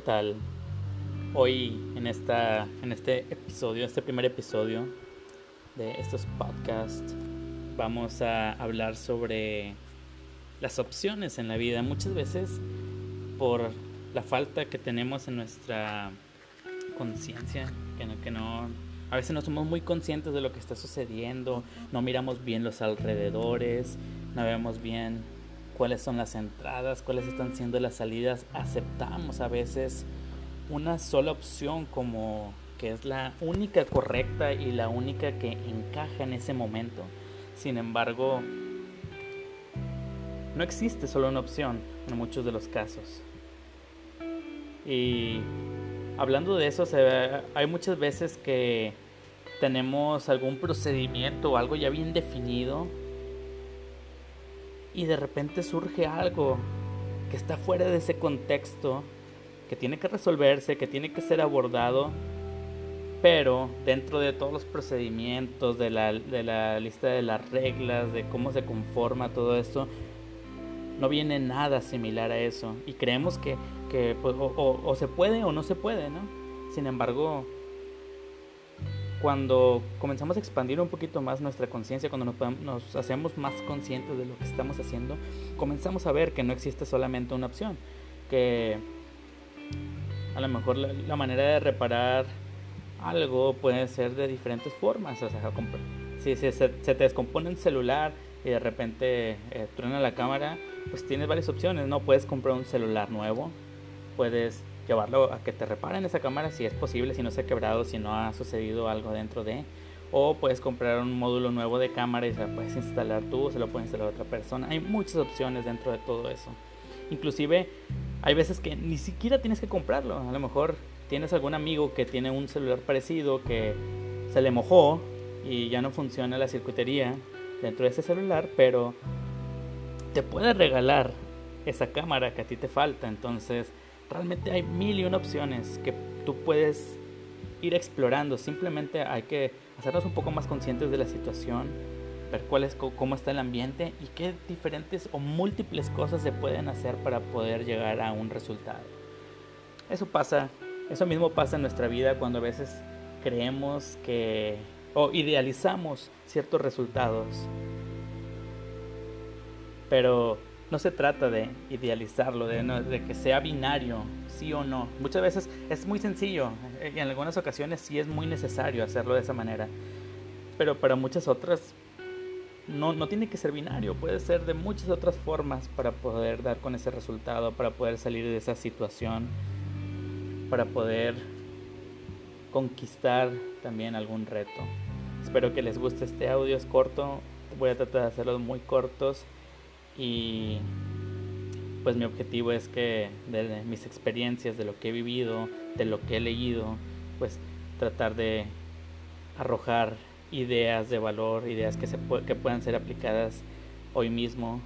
tal? Hoy en, esta, en este episodio, este primer episodio de estos podcasts, vamos a hablar sobre las opciones en la vida. Muchas veces por la falta que tenemos en nuestra conciencia, que no, que no, a veces no somos muy conscientes de lo que está sucediendo, no miramos bien los alrededores, no vemos bien cuáles son las entradas, cuáles están siendo las salidas. Aceptamos a veces una sola opción como que es la única correcta y la única que encaja en ese momento. Sin embargo, no existe solo una opción en muchos de los casos. Y hablando de eso, hay muchas veces que tenemos algún procedimiento o algo ya bien definido y de repente surge algo que está fuera de ese contexto, que tiene que resolverse, que tiene que ser abordado, pero dentro de todos los procedimientos, de la, de la lista de las reglas, de cómo se conforma todo esto, no viene nada similar a eso. Y creemos que, que pues, o, o se puede o no se puede, ¿no? Sin embargo, cuando comenzamos a expandir un poquito más nuestra conciencia, cuando nos, hacemos más conscientes de lo que estamos haciendo, comenzamos a ver que no existe solamente una opción, que a lo mejor la, manera de reparar algo puede ser de diferentes formas. O sea, si se, te descompone un celular y de repente eh, truena la cámara, pues tienes varias opciones, ¿no? Puedes comprar un celular nuevo, puedes llevarlo a que te reparen esa cámara si es posible, si no se ha quebrado, si no ha sucedido algo dentro de. O puedes comprar un módulo nuevo de cámara y se lo puedes instalar tú, se lo puede instalar otra persona. Hay muchas opciones dentro de todo eso. Inclusive hay veces que ni siquiera tienes que comprarlo. A lo mejor tienes algún amigo que tiene un celular parecido que se le mojó y ya no funciona la circuitería dentro de ese celular, pero te puede regalar esa cámara que a ti te falta. Entonces, realmente hay mil y una opciones que tú puedes ir explorando. Simplemente hay que hacernos un poco más conscientes de la situación, ver cuál es, cómo está el ambiente y qué diferentes o múltiples cosas se pueden hacer para poder llegar a un resultado. Eso pasa, eso mismo pasa en nuestra vida cuando a veces creemos que o idealizamos ciertos resultados. Pero no se trata de idealizarlo, de, que sea binario, sí o no. Muchas veces es muy sencillo y en algunas ocasiones sí es muy necesario hacerlo de esa manera. Pero para muchas otras no, no tiene que ser binario, puede ser de muchas otras formas para poder dar con ese resultado, para poder salir de esa situación, para poder conquistar también algún reto. Espero que les guste este audio, es corto, voy a tratar de hacerlos muy cortos y pues mi objetivo es que de mis experiencias, de lo que he vivido, de lo que he leído, pues tratar de arrojar ideas de valor, ideas que, se que puedan ser aplicadas hoy mismo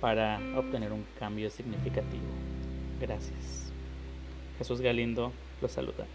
para obtener un cambio significativo. Gracias. Jesús Galindo los saluda.